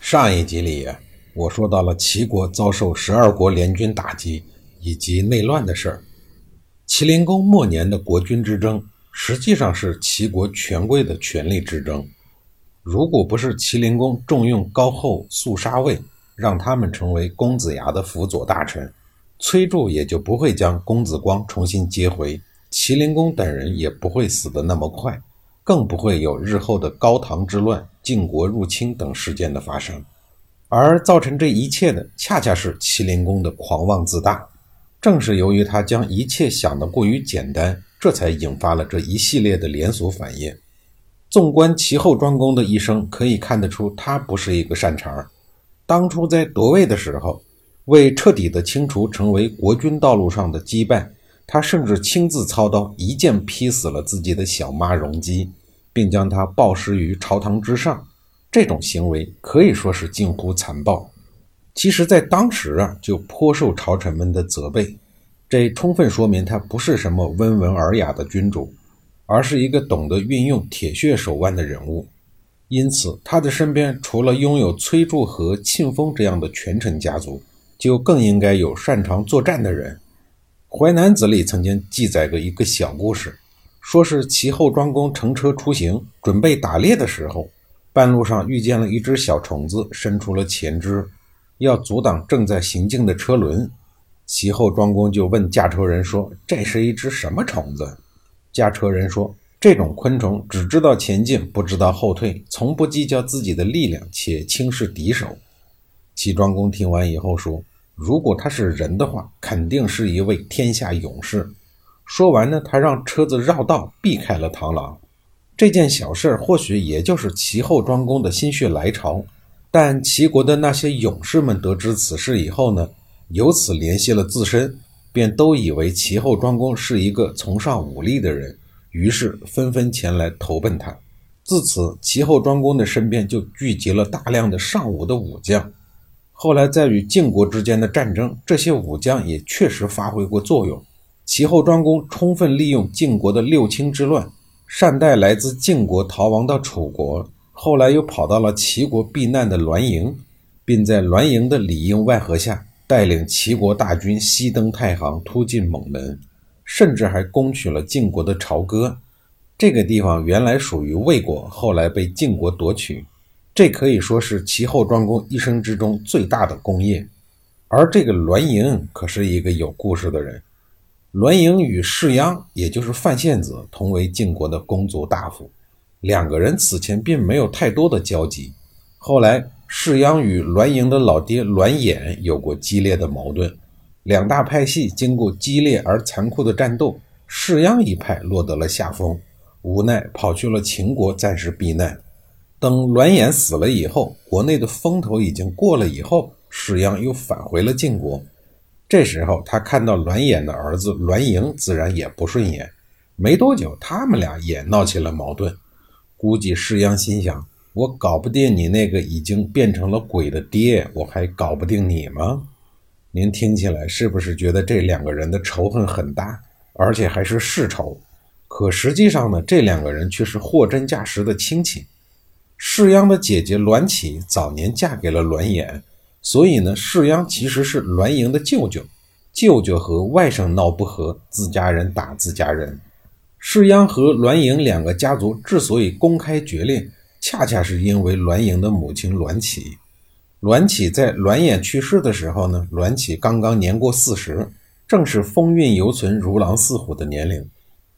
上一集里，我说到了齐国遭受十二国联军打击以及内乱的事儿。齐灵公末年的国君之争，实际上是齐国权贵的权力之争。如果不是齐灵公重用高后、肃杀卫，让他们成为公子牙的辅佐大臣，崔杼也就不会将公子光重新接回，齐灵公等人也不会死得那么快。更不会有日后的高唐之乱、晋国入侵等事件的发生，而造成这一切的，恰恰是齐灵公的狂妄自大。正是由于他将一切想得过于简单，这才引发了这一系列的连锁反应。纵观齐后庄公的一生，可以看得出他不是一个善茬。当初在夺位的时候，为彻底的清除成为国君道路上的羁绊，他甚至亲自操刀，一剑劈死了自己的小妈容姬。并将他暴尸于朝堂之上，这种行为可以说是近乎残暴。其实，在当时啊，就颇受朝臣们的责备。这充分说明他不是什么温文尔雅的君主，而是一个懂得运用铁血手腕的人物。因此，他的身边除了拥有崔杼和庆丰这样的权臣家族，就更应该有擅长作战的人。《淮南子》里曾经记载过一个小故事。说是齐后庄公乘车出行，准备打猎的时候，半路上遇见了一只小虫子，伸出了前肢，要阻挡正在行进的车轮。齐后庄公就问驾车人说：“这是一只什么虫子？”驾车人说：“这种昆虫只知道前进，不知道后退，从不计较自己的力量，且轻视敌手。”齐庄公听完以后说：“如果他是人的话，肯定是一位天下勇士。”说完呢，他让车子绕道避开了螳螂。这件小事或许也就是齐后庄公的心血来潮。但齐国的那些勇士们得知此事以后呢，由此联系了自身，便都以为齐后庄公是一个崇尚武力的人，于是纷纷前来投奔他。自此，齐后庄公的身边就聚集了大量的尚武的武将。后来在与晋国之间的战争，这些武将也确实发挥过作用。齐后庄公充分利用晋国的六卿之乱，善待来自晋国逃亡到楚国，后来又跑到了齐国避难的栾盈，并在栾盈的里应外合下，带领齐国大军西登太行，突进蒙门，甚至还攻取了晋国的朝歌。这个地方原来属于魏国，后来被晋国夺取，这可以说是齐后庄公一生之中最大的功业。而这个栾盈可是一个有故事的人。栾盈与士鞅，也就是范献子，同为晋国的公族大夫。两个人此前并没有太多的交集。后来，士鞅与栾盈的老爹栾衍有过激烈的矛盾，两大派系经过激烈而残酷的战斗，士鞅一派落得了下风，无奈跑去了秦国暂时避难。等栾衍死了以后，国内的风头已经过了以后，士鞅又返回了晋国。这时候，他看到栾衍的儿子栾盈，自然也不顺眼。没多久，他们俩也闹起了矛盾。估计世鞅心想：我搞不定你那个已经变成了鬼的爹，我还搞不定你吗？您听起来是不是觉得这两个人的仇恨很大，而且还是世仇？可实际上呢，这两个人却是货真价实的亲戚。世鞅的姐姐栾启早年嫁给了栾衍。所以呢，世鞅其实是栾盈的舅舅，舅舅和外甥闹不和，自家人打自家人。世鞅和栾盈两个家族之所以公开决裂，恰恰是因为栾盈的母亲栾启。栾启在栾衍去世的时候呢，栾启刚刚年过四十，正是风韵犹存、如狼似虎的年龄。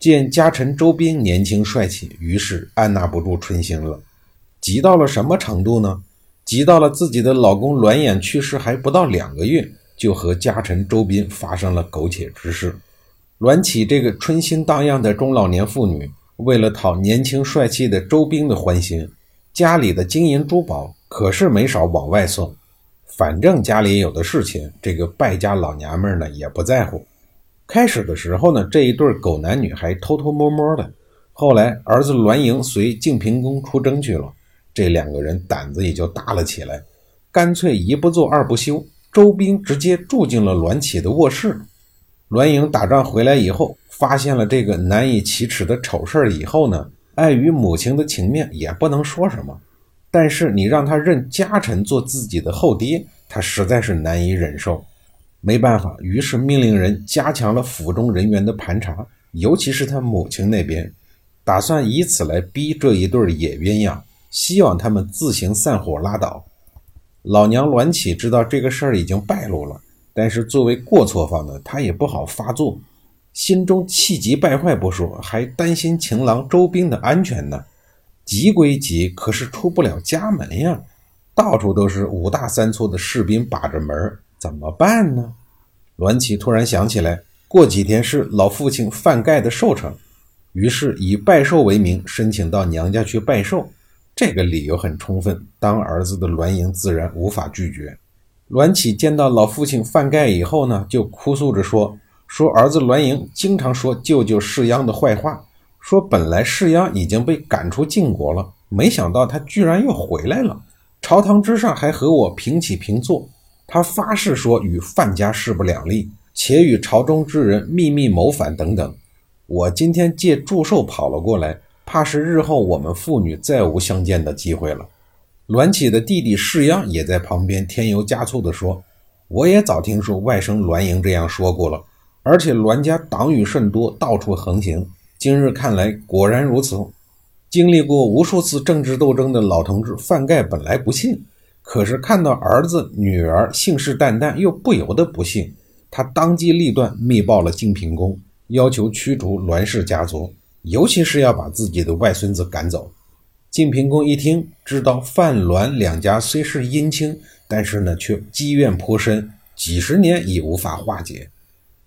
见家臣周斌年轻帅气，于是按捺不住春心了，急到了什么程度呢？急到了自己的老公栾衍去世还不到两个月，就和家臣周斌发生了苟且之事。栾启这个春心荡漾的中老年妇女，为了讨年轻帅气的周斌的欢心，家里的金银珠宝可是没少往外送。反正家里有的是钱，这个败家老娘们呢也不在乎。开始的时候呢，这一对狗男女还偷偷摸摸的。后来儿子栾盈随晋平公出征去了，这两个人胆子也就大了起来，干脆一不做二不休，周兵直接住进了栾启的卧室。栾盈打仗回来以后，发现了这个难以启齿的丑事以后呢，碍于母亲的情面，也不能说什么。但是你让他认家臣做自己的后爹，他实在是难以忍受。没办法，于是命令人加强了府中人员的盘查，尤其是他母亲那边，打算以此来逼这一对野鸳鸯，希望他们自行散伙拉倒。老娘栾启知道这个事儿已经败露了，但是作为过错方的他也不好发作，心中气急败坏不说，还担心情郎周兵的安全呢。急归急，可是出不了家门呀，到处都是五大三粗的士兵把着门，怎么办呢？栾启突然想起来，过几天是老父亲范盖的寿辰，于是以拜寿为名，申请到娘家去拜寿。这个理由很充分，当儿子的栾盈自然无法拒绝。栾启见到老父亲范盖以后呢，就哭诉着说：“说儿子栾盈经常说舅舅世鞅的坏话。”说本来世鞅已经被赶出晋国了，没想到他居然又回来了，朝堂之上还和我平起平坐。他发誓说与范家势不两立，且与朝中之人秘密谋反等等。我今天借祝寿跑了过来，怕是日后我们父女再无相见的机会了。栾启的弟弟世鞅也在旁边添油加醋地说：“我也早听说外甥栾盈这样说过了，而且栾家党羽甚多，到处横行。”今日看来果然如此。经历过无数次政治斗争的老同志范盖本来不信，可是看到儿子女儿信誓旦旦，又不由得不信。他当机立断，密报了晋平公，要求驱逐栾氏家族，尤其是要把自己的外孙子赶走。晋平公一听，知道范栾两家虽是姻亲，但是呢，却积怨颇深，几十年已无法化解。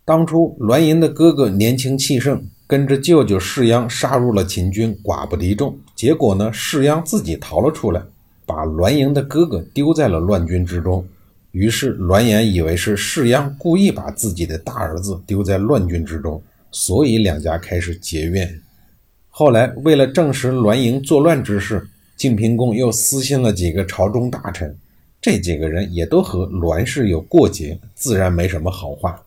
当初栾盈的哥哥年轻气盛。跟着舅舅世鞅杀入了秦军，寡不敌众。结果呢，世鞅自己逃了出来，把栾盈的哥哥丢在了乱军之中。于是栾言以为是世鞅故意把自己的大儿子丢在乱军之中，所以两家开始结怨。后来为了证实栾盈作乱之事，晋平公又私信了几个朝中大臣，这几个人也都和栾氏有过节，自然没什么好话。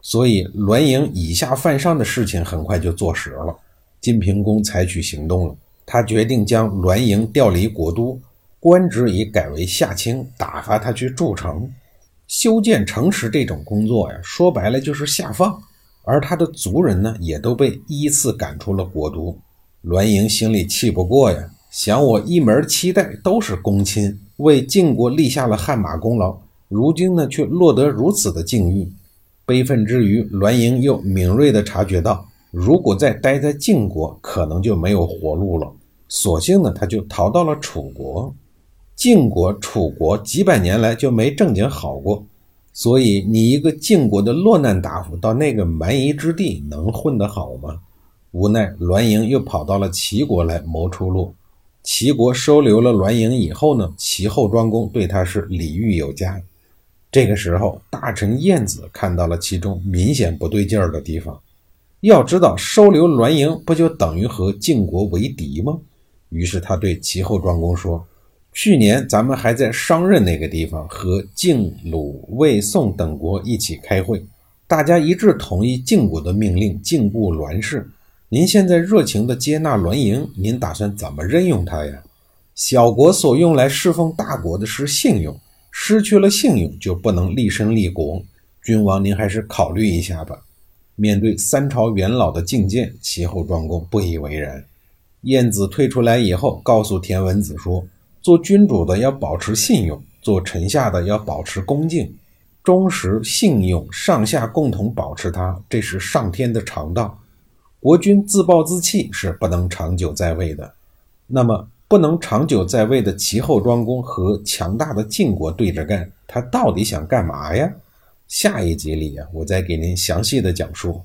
所以，栾盈以下犯上的事情很快就坐实了。晋平公采取行动了，他决定将栾盈调离国都，官职已改为下卿，打发他去筑城、修建城池。这种工作呀，说白了就是下放。而他的族人呢，也都被依次赶出了国都。栾盈心里气不过呀，想我一门七代都是公亲，为晋国立下了汗马功劳，如今呢，却落得如此的境遇。悲愤之余，栾盈又敏锐地察觉到，如果再待在晋国，可能就没有活路了。索性呢，他就逃到了楚国。晋国、楚国几百年来就没正经好过，所以你一个晋国的落难大夫到那个蛮夷之地，能混得好吗？无奈，栾盈又跑到了齐国来谋出路。齐国收留了栾盈以后呢，齐后庄公对他是礼遇有加。这个时候，大臣晏子看到了其中明显不对劲儿的地方。要知道，收留栾盈不就等于和晋国为敌吗？于是他对齐后庄公说：“去年咱们还在商任那个地方和晋、鲁、魏、宋等国一起开会，大家一致同意晋国的命令，禁锢栾氏。您现在热情地接纳栾盈，您打算怎么任用他呀？小国所用来侍奉大国的是信用。”失去了信用，就不能立身立国。君王，您还是考虑一下吧。面对三朝元老的进谏，齐后庄公不以为然。晏子退出来以后，告诉田文子说：“做君主的要保持信用，做臣下的要保持恭敬、忠实、信用，上下共同保持它，这是上天的常道。国君自暴自弃是不能长久在位的。那么。”不能长久在位的齐后庄公和强大的晋国对着干，他到底想干嘛呀？下一集里啊，我再给您详细的讲述。